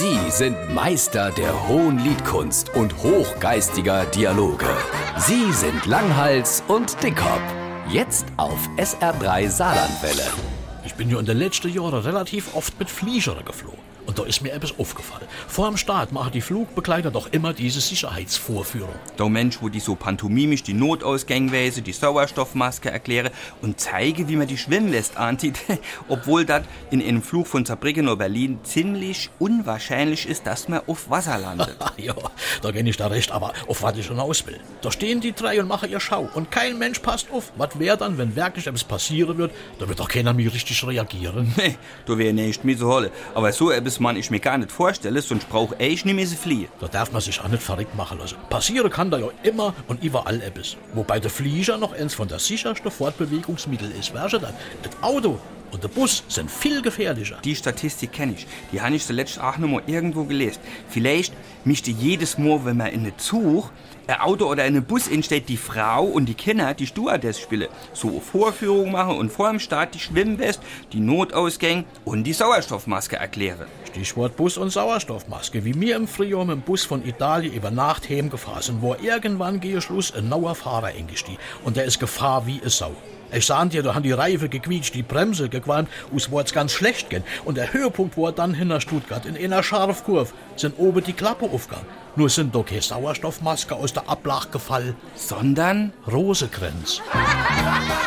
Sie sind Meister der hohen Liedkunst und hochgeistiger Dialoge. Sie sind Langhals und Dickhop. Jetzt auf SR3 Saarlandwelle. Ich bin ja in den letzten Jahren relativ oft mit Fliegern geflogen. Und da ist mir etwas aufgefallen. Vor dem Start machen die Flugbegleiter doch immer diese Sicherheitsvorführung. Der Mensch, wo die so pantomimisch die Notausgangweise, die Sauerstoffmaske erkläre und zeige, wie man die Schwimmwest anzieht, obwohl das in einem Flug von Saarbrücken nach Berlin ziemlich unwahrscheinlich ist, dass man auf Wasser landet. ja, da geh ich da recht, aber auf was ich hinaus will. Da stehen die drei und machen ihr Schau und kein Mensch passt auf. Was wäre dann, wenn wirklich etwas passieren wird? Da wird doch keiner mehr richtig reagieren. Nee, da wäre nicht mehr so holle. Aber so etwas man ich mir gar nicht vorstelle, sonst brauch ich nicht mehr so fliehen. Da darf man sich auch nicht verrückt machen lassen. Passieren kann da ja immer und überall etwas. Wobei der Flieger noch eins von der sichersten Fortbewegungsmittel ist. Weißt du das? Das Auto und der Bus sind viel gefährlicher. Die Statistik kenne ich. Die habe ich zuletzt auch noch mal irgendwo gelesen. Vielleicht mischte jedes Mal, wenn man in eine Zug, ein Auto oder in einen Bus entsteht, die Frau und die Kinder die Stewardess spielen. So eine Vorführung machen und vor dem Start die Schwimmwest, die Notausgänge und die Sauerstoffmaske erklären. Stichwort Bus und Sauerstoffmaske. Wie mir im Frühjahr mit dem Bus von Italien über Nacht heimgefahren sind, wo irgendwann gehe Schluss ein neuer Fahrer eingestiegen. Und der ist Gefahr wie es Sau. Ich sah dir, da haben die Reife gequietscht, die Bremse gequalmt, us war's ganz schlecht gehen. Und der Höhepunkt war dann hinter Stuttgart, in einer Scharfkurve, sind oben die Klappe aufgegangen. Nur sind doch keine Sauerstoffmaske aus der Ablach gefallen, Sondern Rosegrenz.